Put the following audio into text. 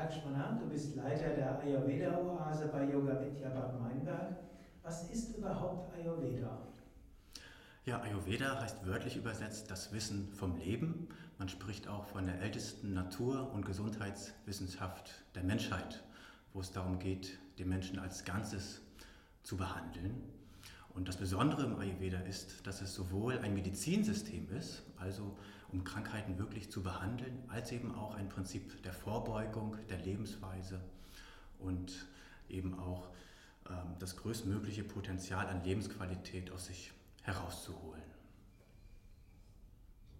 Lakshmana, du bist Leiter der Ayurveda-Oase bei Yoga Vidya Bad Meinberg. Was ist überhaupt Ayurveda? Ja, Ayurveda heißt wörtlich übersetzt das Wissen vom Leben. Man spricht auch von der ältesten Natur- und Gesundheitswissenschaft der Menschheit, wo es darum geht, den Menschen als Ganzes zu behandeln. Und das Besondere im Ayurveda ist, dass es sowohl ein Medizinsystem ist, also um Krankheiten wirklich zu behandeln, als eben auch ein Prinzip der Vorbeugung, der Lebensweise und eben auch ähm, das größtmögliche Potenzial an Lebensqualität aus sich herauszuholen.